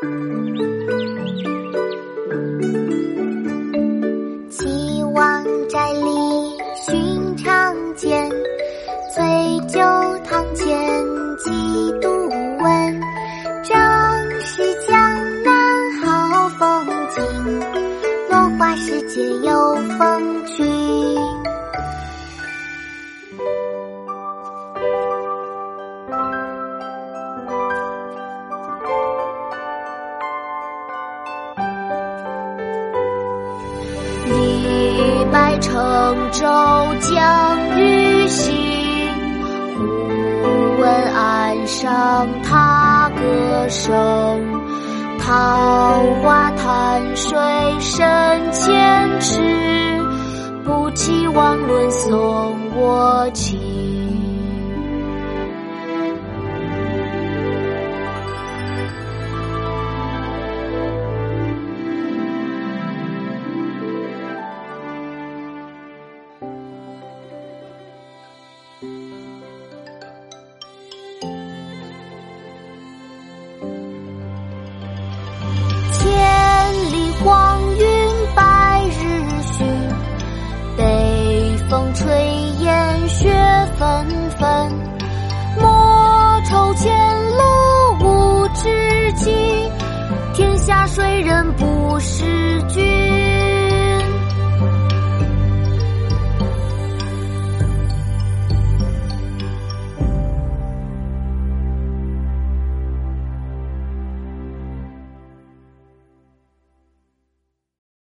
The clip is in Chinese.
岐王寨里寻常见，醉酒堂前几度闻。正是江南好风景，落花时节又逢君。乘舟将欲行，忽闻岸上踏歌声。桃花潭水深千尺，不及汪伦送我情。谁人不识君。